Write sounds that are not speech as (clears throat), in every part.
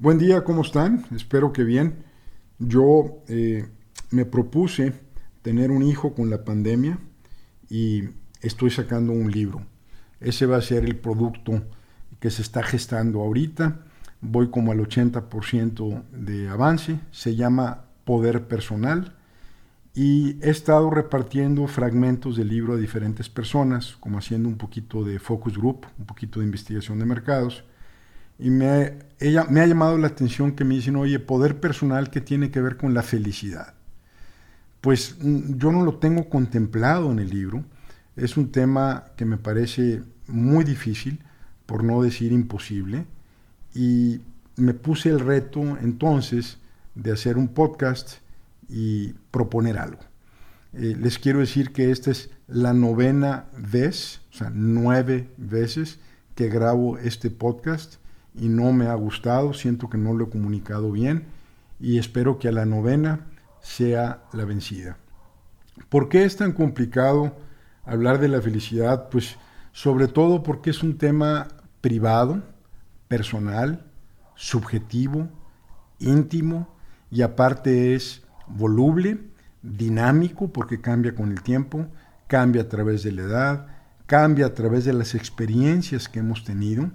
Buen día, ¿cómo están? Espero que bien. Yo eh, me propuse tener un hijo con la pandemia y estoy sacando un libro. Ese va a ser el producto que se está gestando ahorita. Voy como al 80% de avance. Se llama Poder Personal y he estado repartiendo fragmentos del libro a diferentes personas, como haciendo un poquito de focus group, un poquito de investigación de mercados y me, ella, me ha llamado la atención que me dicen, oye, poder personal que tiene que ver con la felicidad. Pues mm, yo no lo tengo contemplado en el libro. Es un tema que me parece muy difícil, por no decir imposible, y me puse el reto entonces de hacer un podcast y proponer algo. Eh, les quiero decir que esta es la novena vez, o sea, nueve veces que grabo este podcast y no me ha gustado, siento que no lo he comunicado bien y espero que a la novena sea la vencida. ¿Por qué es tan complicado hablar de la felicidad? Pues sobre todo porque es un tema privado, personal, subjetivo, íntimo y aparte es voluble, dinámico porque cambia con el tiempo, cambia a través de la edad, cambia a través de las experiencias que hemos tenido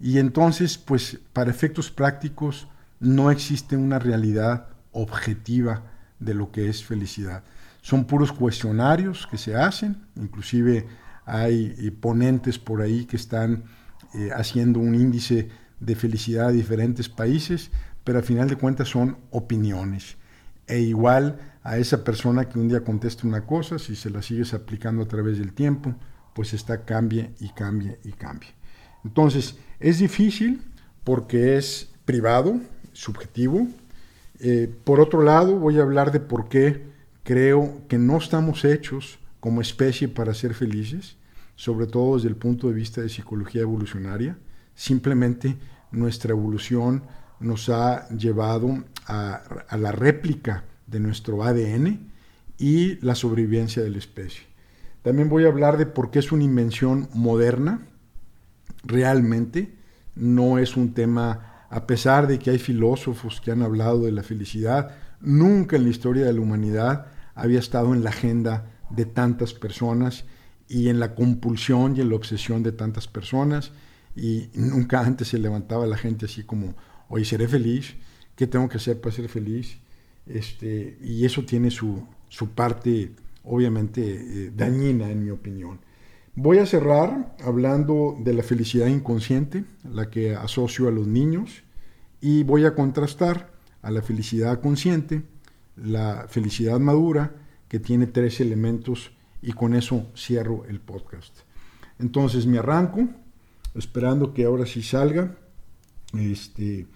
y entonces, pues para efectos prácticos no existe una realidad objetiva de lo que es felicidad. Son puros cuestionarios que se hacen, inclusive hay eh, ponentes por ahí que están eh, haciendo un índice de felicidad a diferentes países, pero al final de cuentas son opiniones. E igual a esa persona que un día contesta una cosa, si se la sigues aplicando a través del tiempo, pues está cambie y cambie y cambie. Entonces, es difícil porque es privado, subjetivo. Eh, por otro lado, voy a hablar de por qué creo que no estamos hechos como especie para ser felices, sobre todo desde el punto de vista de psicología evolucionaria. Simplemente nuestra evolución nos ha llevado a, a la réplica de nuestro ADN y la sobrevivencia de la especie. También voy a hablar de por qué es una invención moderna, realmente no es un tema, a pesar de que hay filósofos que han hablado de la felicidad, nunca en la historia de la humanidad había estado en la agenda de tantas personas y en la compulsión y en la obsesión de tantas personas y nunca antes se levantaba la gente así como, hoy seré feliz, ¿qué tengo que hacer para ser feliz? Este, y eso tiene su, su parte obviamente eh, dañina en mi opinión. Voy a cerrar hablando de la felicidad inconsciente, la que asocio a los niños, y voy a contrastar a la felicidad consciente, la felicidad madura, que tiene tres elementos, y con eso cierro el podcast. Entonces me arranco, esperando que ahora sí salga, este,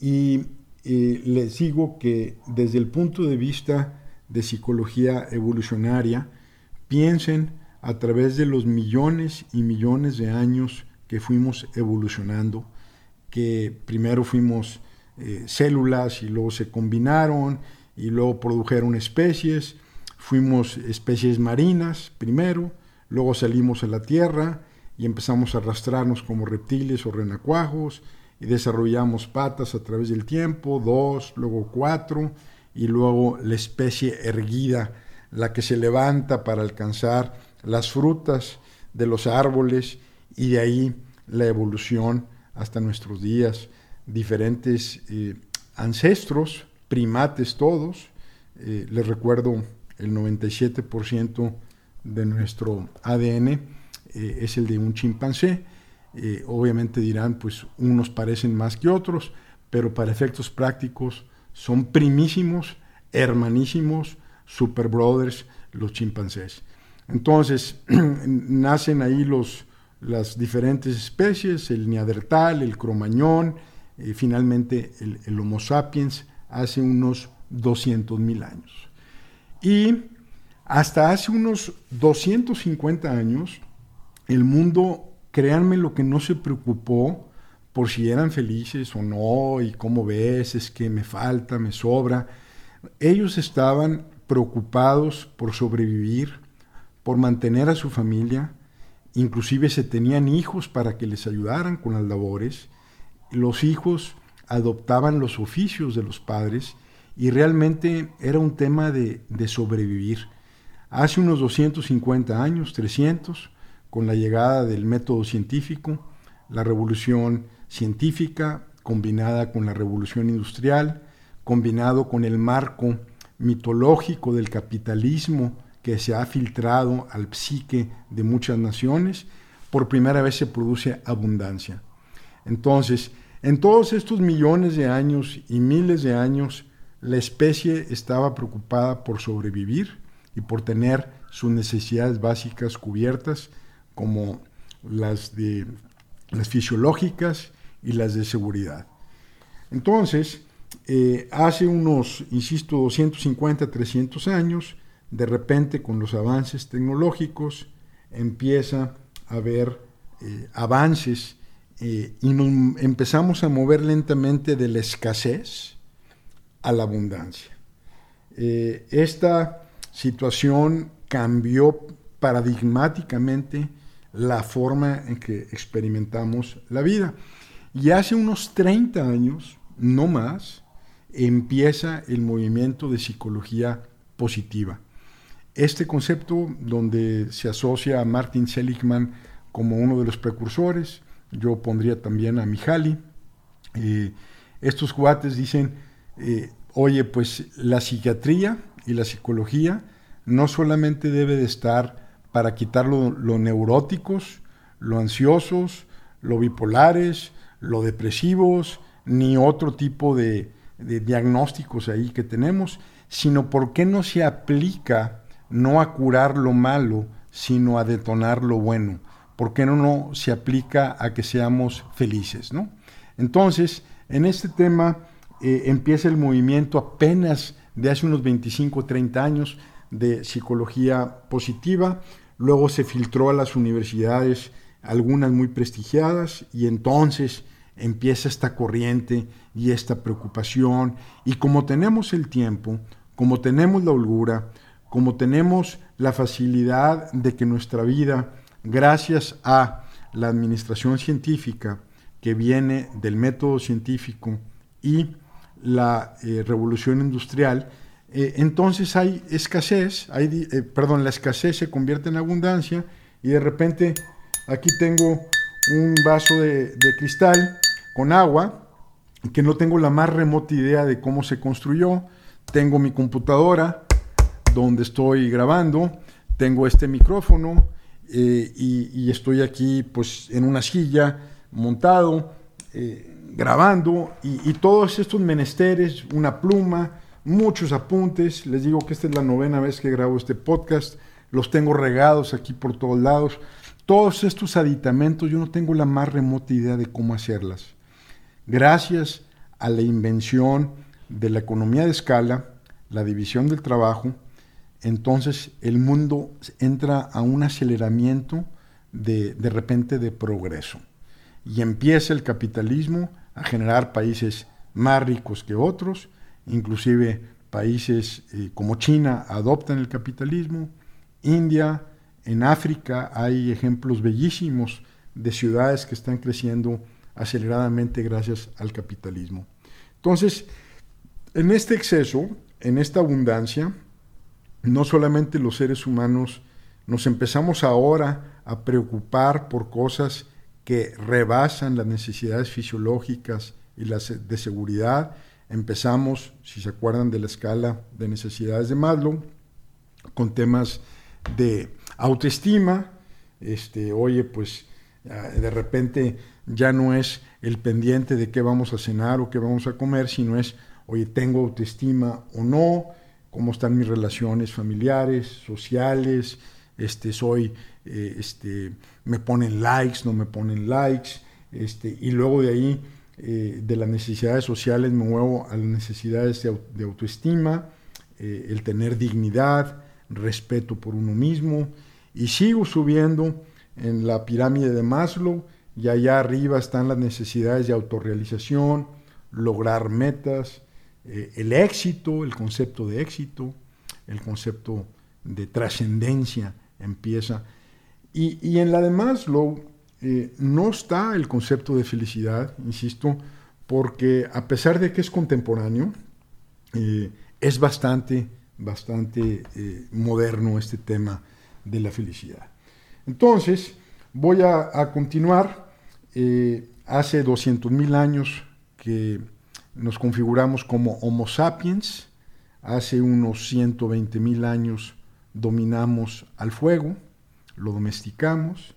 y eh, les digo que desde el punto de vista de psicología evolucionaria, piensen a través de los millones y millones de años que fuimos evolucionando, que primero fuimos eh, células y luego se combinaron y luego produjeron especies, fuimos especies marinas primero, luego salimos a la tierra y empezamos a arrastrarnos como reptiles o renacuajos y desarrollamos patas a través del tiempo, dos, luego cuatro, y luego la especie erguida, la que se levanta para alcanzar las frutas de los árboles y de ahí la evolución hasta nuestros días. Diferentes eh, ancestros, primates todos, eh, les recuerdo el 97% de nuestro ADN eh, es el de un chimpancé. obviamente dirán, pues unos parecen más que otros, pero para efectos prácticos son primísimos, hermanísimos, super brothers los chimpancés. Entonces, (clears throat) nacen ahí los, las diferentes especies, el neandertal, el cromañón, y finalmente el, Homo sapiens, hace unos 200 mil años. Y hasta hace unos 250 años, el mundo, créanme lo que no se preocupó por si eran felices o no, y cómo ves, es que me falta, me sobra. Ellos estaban preocupados por sobrevivir, por mantener a su familia, inclusive se tenían hijos para que les ayudaran con las labores. Los hijos adoptaban los oficios de los padres y realmente era un tema de, de sobrevivir. Hace unos 250 años, 300, con la llegada del método científico, la revolución científica combinada con la revolución industrial, combinado con el marco mitológico del capitalismo que se ha filtrado al psique de muchas naciones, por primera vez se produce abundancia. Entonces, en todos estos millones de años y miles de años, la especie estaba preocupada por sobrevivir y por tener sus necesidades básicas cubiertas, como las, de, las fisiológicas y las de seguridad. Entonces, eh, hace unos, insisto, 250, 300 años, de repente con los avances tecnológicos empieza a haber eh, avances eh, y nos empezamos a mover lentamente de la escasez a la abundancia. esta situación cambió paradigmáticamente la forma en que experimentamos la vida. Y hace unos 30 años no más, empieza el movimiento de psicología positiva. Este concepto donde se asocia a Martin Seligman como uno de los precursores, yo pondría también a Mihaly. Eh, estos cuates dicen, eh, oye, pues la psiquiatría y la psicología no solamente debe de estar para quitar lo, neuróticos, lo ansiosos, lo bipolares, lo depresivos, ni otro tipo de, diagnósticos ahí que tenemos, sino por qué no se aplica no a curar lo malo, sino a detonar lo bueno. ¿Por qué no, no se aplica a que seamos felices? ¿no? Entonces, en este tema eh, empieza el movimiento apenas de hace unos 25 o 30 años de psicología positiva, luego se filtró a las universidades, algunas muy prestigiadas, y entonces empieza esta corriente y esta preocupación. Y como tenemos el tiempo, como tenemos la holgura, como tenemos la facilidad de que nuestra vida, gracias a la administración científica que viene del método científico y la eh, revolución industrial, eh, entonces hay escasez, hay, eh, perdón, la escasez se convierte en abundancia y de repente aquí tengo un vaso de, de cristal con agua, que no tengo la más remota idea de cómo se construyó. Tengo mi computadora donde estoy grabando, tengo este micrófono eh, y, estoy aquí pues en una silla montado, eh, grabando y, y, todos estos menesteres, una pluma, muchos apuntes. Les digo que esta es la novena vez que grabo este podcast, los tengo regados aquí por todos lados. Todos estos aditamentos yo no tengo la más remota idea de cómo hacerlas. Gracias a la invención de la economía de escala, la división del trabajo, entonces el mundo entra a un aceleramiento de, de repente de progreso. Y empieza el capitalismo a generar países más ricos que otros, inclusive países eh, como China adoptan el capitalismo, India, en África hay ejemplos bellísimos de ciudades que están creciendo aceleradamente gracias al capitalismo. Entonces, en este exceso, en esta abundancia, no solamente los seres humanos nos empezamos ahora a preocupar por cosas que rebasan las necesidades fisiológicas y las de seguridad. Empezamos, si se acuerdan de la escala de necesidades de Maslow, con temas de autoestima. Este, oye, pues ah, de repente ya no es el pendiente de qué vamos a cenar o qué vamos a comer, sino es, oye, tengo autoestima o no, cómo están mis relaciones familiares, sociales, este, soy, eh, este, me ponen likes, no me ponen likes, este, y luego de ahí, eh, de las necesidades sociales, me muevo a las necesidades de, autoestima, eh, el tener dignidad, respeto por uno mismo, y sigo subiendo en la pirámide de Maslow, y allá arriba están las necesidades de autorrealización, lograr metas, eh, el éxito, el concepto de éxito, el concepto de trascendencia empieza. Y, en la de Maslow eh, no está el concepto de felicidad, insisto, porque a pesar de que es contemporáneo, eh, es bastante, bastante moderno este tema de la felicidad. Entonces, voy a, continuar. Eh, hace 200.000 años que nos configuramos como Homo sapiens, hace unos 120.000 años dominamos al fuego, lo domesticamos,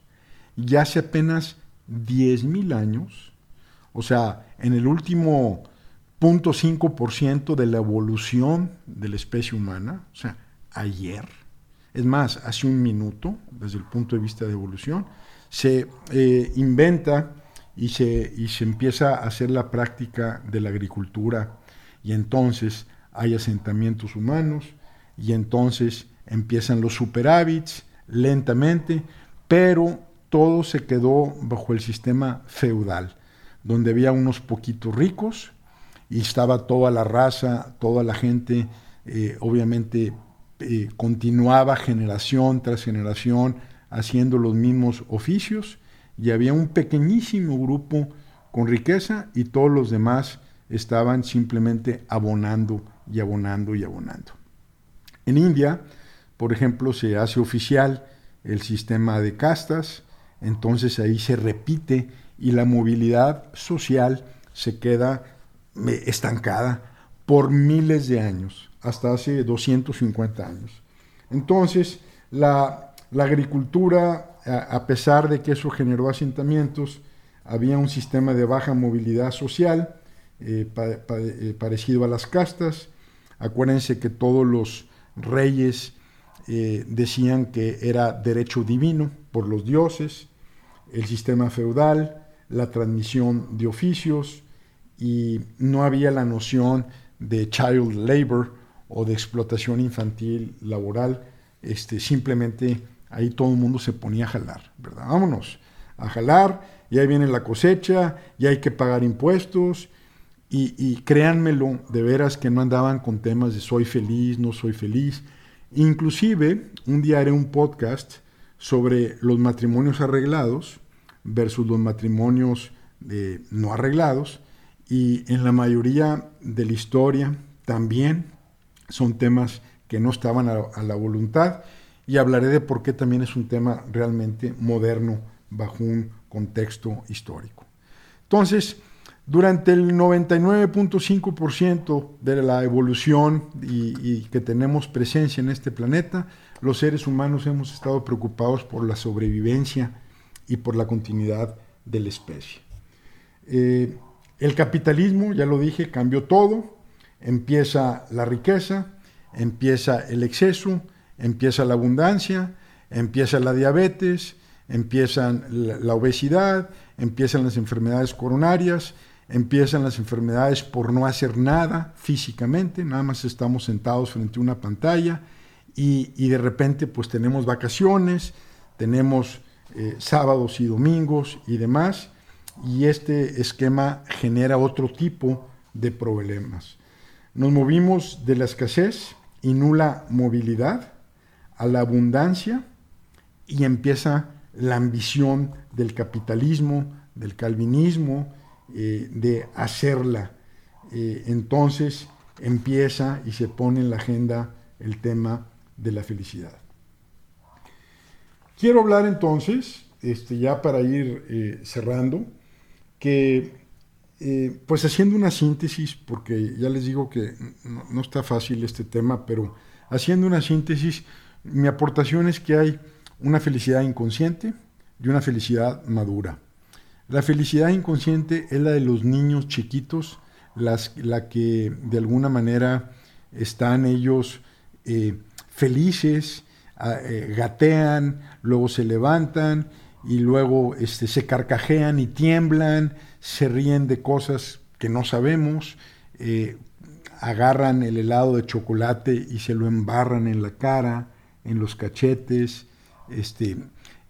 y hace apenas 10.000 años, o sea, en el último 0.5% de la evolución de la especie humana, o sea, ayer, es más, hace un minuto, desde el punto de vista de evolución, se eh, inventa y se, y se empieza a hacer la práctica de la agricultura. Y entonces hay asentamientos humanos y entonces empiezan los superávits lentamente, pero todo se quedó bajo el sistema feudal, donde había unos poquitos ricos y estaba toda la raza, toda la gente, eh, obviamente eh, continuaba generación tras generación haciendo los mismos oficios y había un pequeñísimo grupo con riqueza y todos los demás estaban simplemente abonando y abonando y abonando. En India, por ejemplo, se hace oficial el sistema de castas, entonces ahí se repite y la movilidad social se queda eh, estancada por miles de años, hasta hace 250 años. Entonces, la, agricultura, a, pesar de que eso generó asentamientos, había un sistema de baja movilidad social eh, eh, parecido a las castas. Acuérdense que todos los reyes decían que era derecho divino por los dioses el sistema feudal, la transmisión de oficios y no había la noción de child labor o de explotación infantil laboral. Este, simplemente ahí todo el mundo se ponía a jalar, ¿verdad? Vámonos a jalar y ahí viene la cosecha y hay que pagar impuestos y, créanmelo, de veras que no andaban con temas de soy feliz, no soy feliz. Inclusive, un día haré un podcast sobre los matrimonios arreglados versus los matrimonios eh, no arreglados y en la mayoría de la historia también son temas que no estaban a, la voluntad y hablaré de por qué también es un tema realmente moderno bajo un contexto histórico. Entonces, durante el 99.5% de la evolución y, que tenemos presencia en este planeta, los seres humanos hemos estado preocupados por la sobrevivencia y por la continuidad de la especie. Eh, el capitalismo, ya lo dije, cambió todo, empieza la riqueza, empieza el exceso, empieza la abundancia, empieza la diabetes, empiezan la obesidad, empiezan las enfermedades coronarias, empiezan las enfermedades por no hacer nada físicamente, nada más estamos sentados frente a una pantalla y, de repente pues tenemos vacaciones, tenemos eh, sábados y domingos y demás, y este esquema genera otro tipo de problemas. Nos movimos de la escasez y nula movilidad a la abundancia y empieza la ambición del capitalismo, del calvinismo, eh, de hacerla. Eh, entonces empieza y se pone en la agenda el tema de la felicidad. Quiero hablar entonces, este, ya para ir eh, cerrando, que pues haciendo una síntesis, porque ya les digo que no, está fácil este tema, pero haciendo una síntesis, mi aportación es que hay una felicidad inconsciente y una felicidad madura. La felicidad inconsciente es la de los niños chiquitos, las, la que de alguna manera están ellos eh, felices, eh, gatean, luego se levantan y luego este, se carcajean y tiemblan, se ríen de cosas que no sabemos, eh, agarran el helado de chocolate y se lo embarran en la cara, en los cachetes. Este,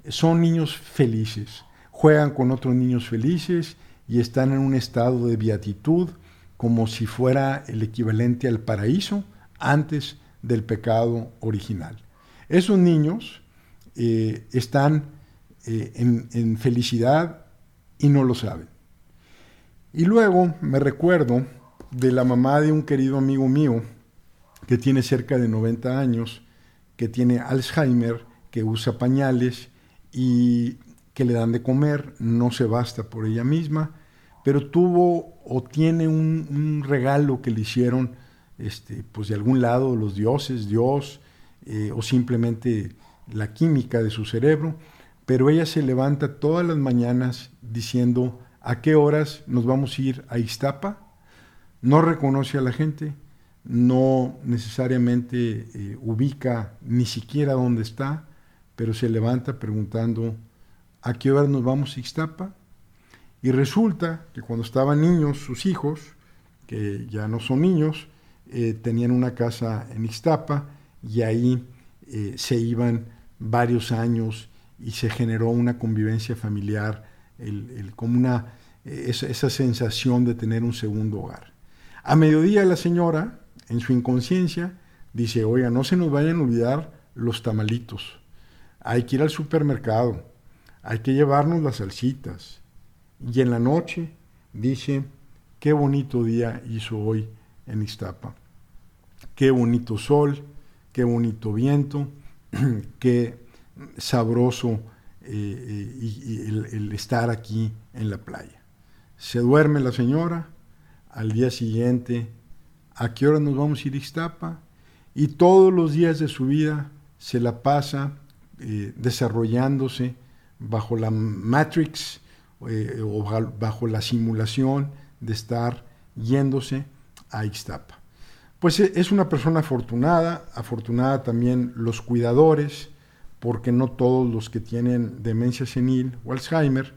son niños felices, juegan con otros niños felices y están en un estado de beatitud como si fuera el equivalente al paraíso antes del pecado original. Esos niños eh, están eh, en, felicidad y no lo saben. Y luego me recuerdo de la mamá de un querido amigo mío que tiene cerca de 90 años, que tiene Alzheimer, que usa pañales y que le dan de comer, no se basta por ella misma, pero tuvo o tiene un, regalo que le hicieron este, pues de algún lado los dioses, Dios, eh, o simplemente la química de su cerebro, pero ella se levanta todas las mañanas diciendo a qué horas nos vamos a ir a Iztapa, no reconoce a la gente, no necesariamente eh, ubica ni siquiera dónde está, pero se levanta preguntando a qué horas nos vamos a Iztapa. Y resulta que cuando estaban niños, sus hijos, que ya no son niños, eh, tenían una casa en Ixtapa y ahí eh, se iban varios años y se generó una convivencia familiar, como una, esa, sensación de tener un segundo hogar. A mediodía la señora, en su inconsciencia, dice, oiga, no se nos vayan a olvidar los tamalitos, hay que ir al supermercado, hay que llevarnos las salsitas. Y en la noche dice, qué bonito día hizo hoy en Iztapa, qué bonito sol, qué bonito viento, (clears throat) qué sabroso eh, eh, el, estar aquí en la playa. Se duerme la señora, al día siguiente, ¿a qué hora nos vamos a ir a Ixtapa? Y todos los días de su vida se la pasa eh, desarrollándose bajo la Matrix o bajo la simulación de estar yéndose a Ixtapa. Pues es una persona afortunada, afortunada también los cuidadores, porque no todos los que tienen demencia senil o Alzheimer,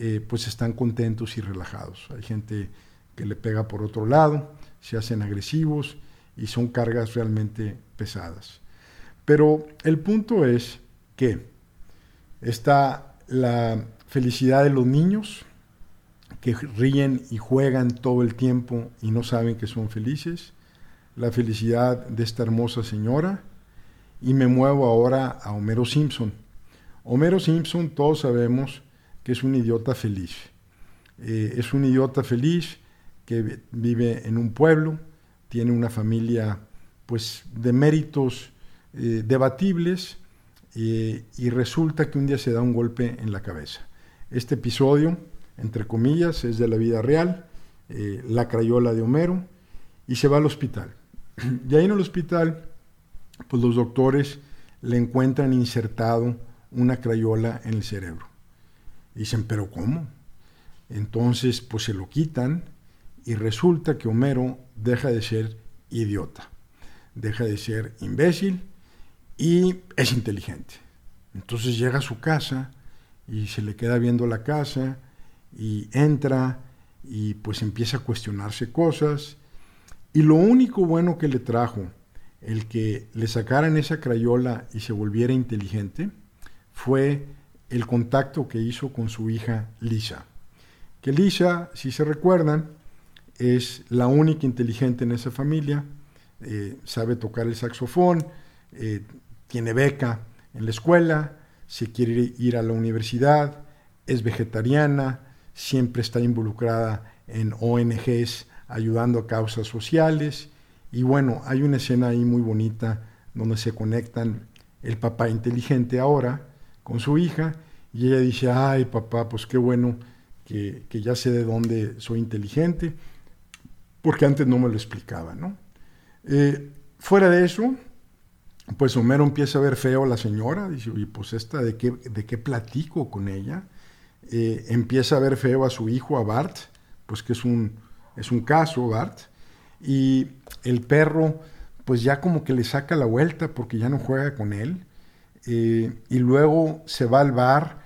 eh, pues están contentos y relajados. Hay gente que le pega por otro lado, se hacen agresivos y son cargas realmente pesadas. Pero el punto es que está la felicidad de los niños, que ríen y juegan todo el tiempo y no saben que son felices, la felicidad de esta hermosa señora, y me muevo ahora a Homero Simpson. Homero Simpson todos sabemos que es un idiota feliz. Eh, es un idiota feliz que vive en un pueblo, tiene una familia pues de méritos eh, debatibles eh, y resulta que un día se da un golpe en la cabeza. Este episodio, entre comillas, es de la vida real, la crayola de Homero, y se va al hospital. (clears throat) Y ahí en el hospital pues los doctores le encuentran insertado una crayola en el cerebro. Dicen, pero ¿cómo? Entonces, pues se lo quitan y resulta que Homero deja de ser idiota, deja de ser imbécil y es inteligente. Entonces llega a su casa y se le queda viendo la casa y entra y pues empieza a cuestionarse cosas. Y lo único bueno que le trajo el que le sacaran esa crayola y se volviera inteligente fue el contacto que hizo con su hija Lisa. Que Lisa, si se recuerdan, es la única inteligente en esa familia, eh, sabe tocar el saxofón, eh, tiene beca en la escuela, se quiere ir a la universidad, es vegetariana, siempre está involucrada en ONGs ayudando a causas sociales. Y bueno, hay una escena ahí muy bonita donde se conectan el papá inteligente ahora con su hija y ella dice, ay papá, pues qué bueno que, ya sé de dónde soy inteligente, porque antes no me lo explicaba, ¿no? Eh, fuera de eso, pues Homero empieza a ver feo a la señora, dice, oye, pues esta, ¿de qué, de qué platico con ella? Eh, empieza a ver feo a su hijo, a Bart, pues que es un, es un caso, Bart, y el perro pues ya como que le saca la vuelta porque ya no juega con él. Eh, y luego se va al bar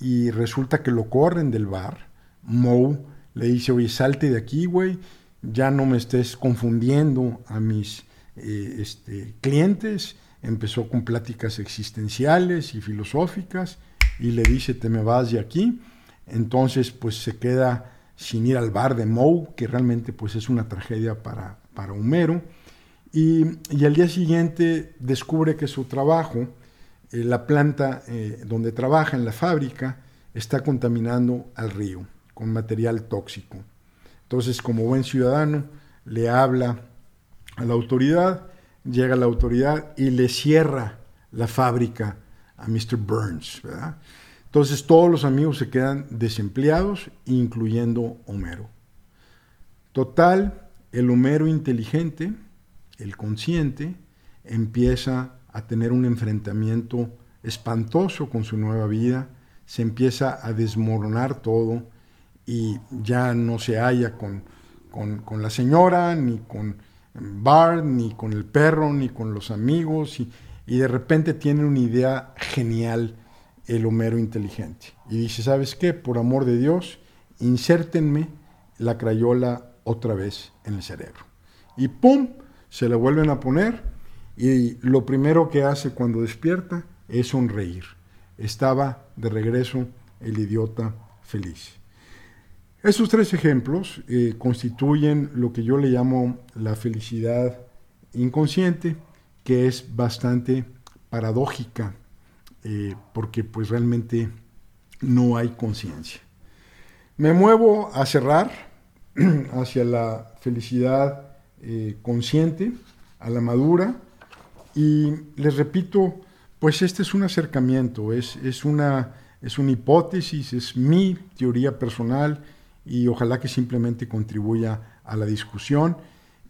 y resulta que lo corren del bar. Moe le dice, oye, salte de aquí, güey, ya no me estés confundiendo a mis eh, este, clientes. Empezó con pláticas existenciales y filosóficas y le dice, te me vas de aquí. Entonces, pues se queda sin ir al bar de Moe, que realmente pues es una tragedia para, para Homero. Y, al día siguiente descubre que su trabajo, eh, la planta eh, donde trabaja en la fábrica, está contaminando al río con material tóxico. Entonces, como buen ciudadano, le habla a la autoridad, llega la autoridad y le cierra la fábrica a Mr. Burns, Entonces todos los amigos se quedan desempleados, incluyendo Homero. Total, el Homero inteligente, el consciente, empieza a tener un enfrentamiento espantoso con su nueva vida, se empieza a desmoronar todo y ya no se halla con, con, la señora, ni con Bart, ni con el perro, ni con los amigos, y, y de repente tiene una idea genial el Homero inteligente. Y dice, ¿sabes qué? Por amor de Dios, insértenme la crayola otra vez en el cerebro. Y ¡pum! Se la vuelven a poner y lo primero que hace cuando despierta es sonreír. Estaba de regreso el idiota feliz. Esos tres ejemplos eh, constituyen lo que yo le llamo la felicidad inconsciente, que es bastante paradójica, eh, porque pues realmente no hay conciencia. Me muevo a cerrar (clears throat) hacia la felicidad eh, consciente, a la madura, y les repito, pues este es un acercamiento, es, es, una, es una hipótesis, es mi teoría personal y ojalá que simplemente contribuya a la discusión.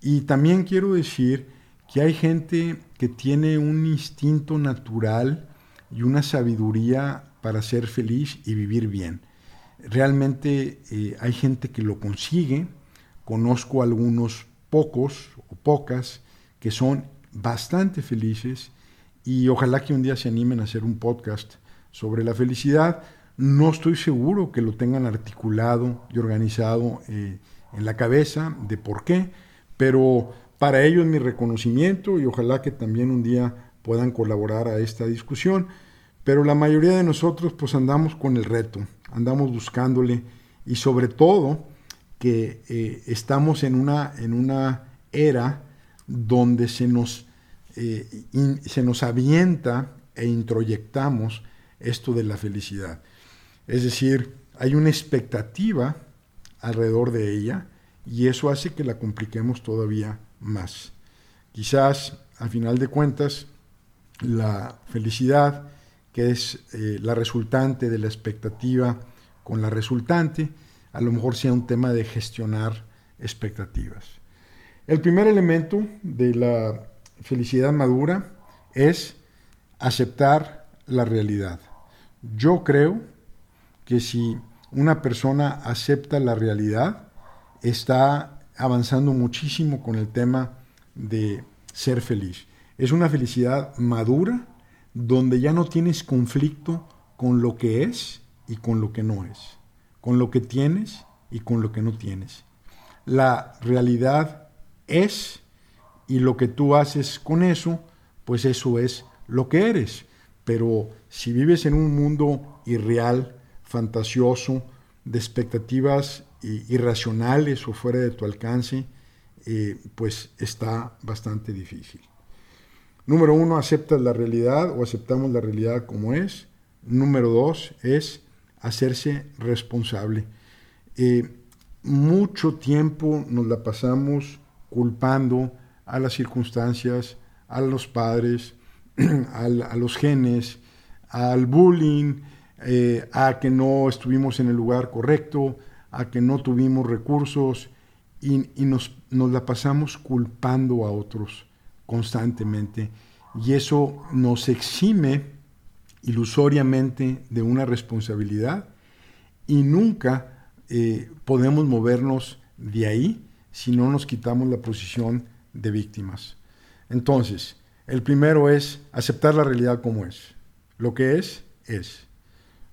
Y también quiero decir que hay gente que tiene un instinto natural y una sabiduría para ser feliz y vivir bien. Realmente eh, hay gente que lo consigue, conozco algunos pocos o pocas que son bastante felices y ojalá que un día se animen a hacer un podcast sobre la felicidad. No estoy seguro que lo tengan articulado y organizado eh, en la cabeza de por qué, pero para ello es mi reconocimiento y ojalá que también un día puedan colaborar a esta discusión. Pero la mayoría de nosotros pues andamos con el reto, andamos buscándole y sobre todo que eh, estamos en una, en una era donde se nos eh, se nos avienta e introyectamos esto de la felicidad. Es decir, hay una expectativa alrededor de ella y eso hace que la compliquemos todavía más. Quizás, a final de cuentas, la felicidad, que es eh, la resultante de la expectativa con la resultante, a lo mejor sea un tema de gestionar expectativas. El primer elemento de la felicidad madura es aceptar la realidad. Yo creo que si una persona acepta la realidad, está avanzando muchísimo con el tema de ser feliz. Es una felicidad madura donde ya no tienes conflicto con lo que es y con lo que no es, con lo que tienes y con lo que no tienes. La realidad es y lo que tú haces con eso, pues eso es lo que eres. Pero si vives en un mundo irreal, fantasioso, de expectativas irracionales o fuera de tu alcance, eh, pues está bastante difícil. Número uno, aceptas la realidad o aceptamos la realidad como es. Número dos es hacerse responsable. Eh, mucho tiempo nos la pasamos culpando a las circunstancias, a los padres, (clears throat) a los genes, al bullying, eh, a que no estuvimos en el lugar correcto, a que no tuvimos recursos y, nos, la pasamos culpando a otros constantemente. Y eso nos exime ilusoriamente de una responsabilidad y nunca eh, podemos movernos de ahí si no nos quitamos la posición de víctimas. Entonces, el primero es aceptar la realidad como es. Lo que es, es.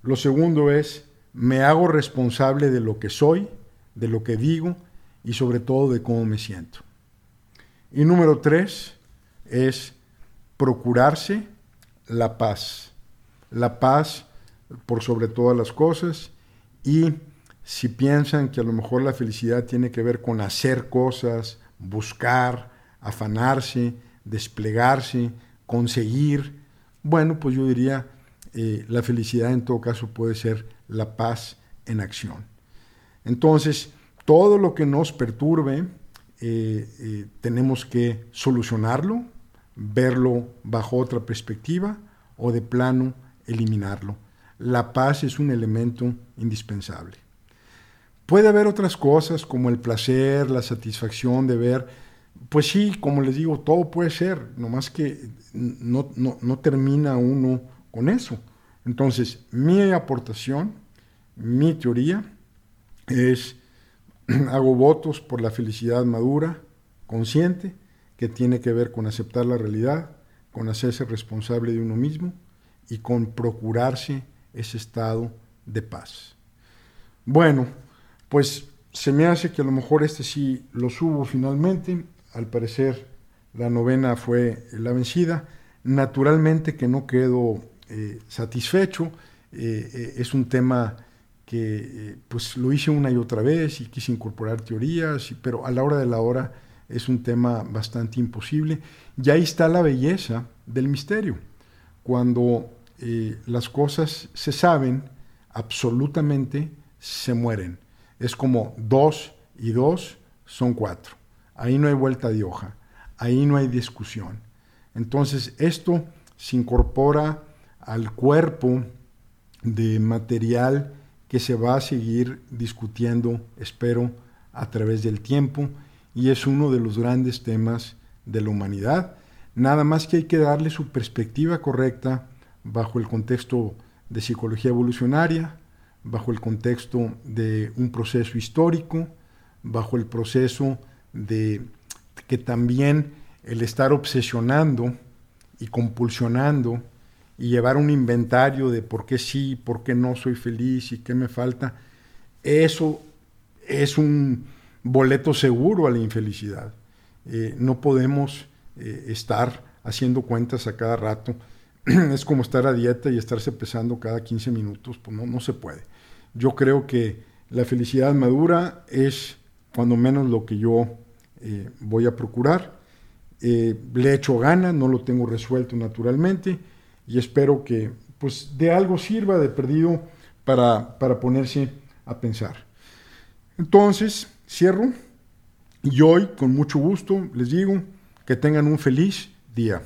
Lo segundo es, me hago responsable de lo que soy, de lo que digo y sobre todo de cómo me siento. Y número tres es procurarse la paz. La paz por sobre todas las cosas y si piensan que a lo mejor la felicidad tiene que ver con hacer cosas, buscar, afanarse, desplegarse, conseguir. Bueno, pues yo diría, eh, la felicidad en todo caso puede ser la paz en acción. Entonces, todo lo que nos perturbe eh, eh, tenemos que solucionarlo, verlo bajo otra perspectiva o de plano eliminarlo. La paz es un elemento indispensable. Puede haber otras cosas como el placer, la satisfacción de ver, pues sí, como les digo, todo puede ser, nomás que no, no termina uno con eso. Entonces, mi aportación, mi teoría es, (clears throat) hago votos por la felicidad madura, consciente, que tiene que ver con aceptar la realidad, con hacerse responsable de uno mismo y con procurarse ese estado de paz. Bueno, pues se me hace que a lo mejor este sí lo subo finalmente. Al parecer la novena fue la vencida. Naturalmente que no quedo eh, satisfecho. Eh, eh, es un tema que pues lo hice una y otra vez y quise incorporar teorías, pero a la hora de la hora es un tema bastante imposible. Y ahí está la belleza del misterio. Cuando las cosas se saben, absolutamente se mueren. Es como dos y dos son cuatro. Ahí no hay vuelta de hoja, ahí no hay discusión. Entonces esto se incorpora al cuerpo de material que se va a seguir discutiendo, espero, a través del tiempo, y es uno de los grandes temas de la humanidad. Nada más que hay que darle su perspectiva correcta bajo el contexto de psicología evolucionaria, bajo el contexto de un proceso histórico, bajo el proceso de que también el estar obsesionando y compulsionando y llevar un inventario de por qué sí, por qué no soy feliz y qué me falta, eso es un boleto seguro a la infelicidad. Eh, no podemos eh, estar haciendo cuentas a cada rato. (clears throat) es como estar a dieta y estarse pesando cada 15 minutos, pues no, no se puede. Yo creo que la felicidad madura es cuando menos lo que yo eh, voy a procurar. le he hecho ganas, no lo tengo resuelto naturalmente y espero que pues de algo sirva de perdido para, para ponerse a pensar. Entonces, cierro y hoy con mucho gusto les digo que tengan un feliz día.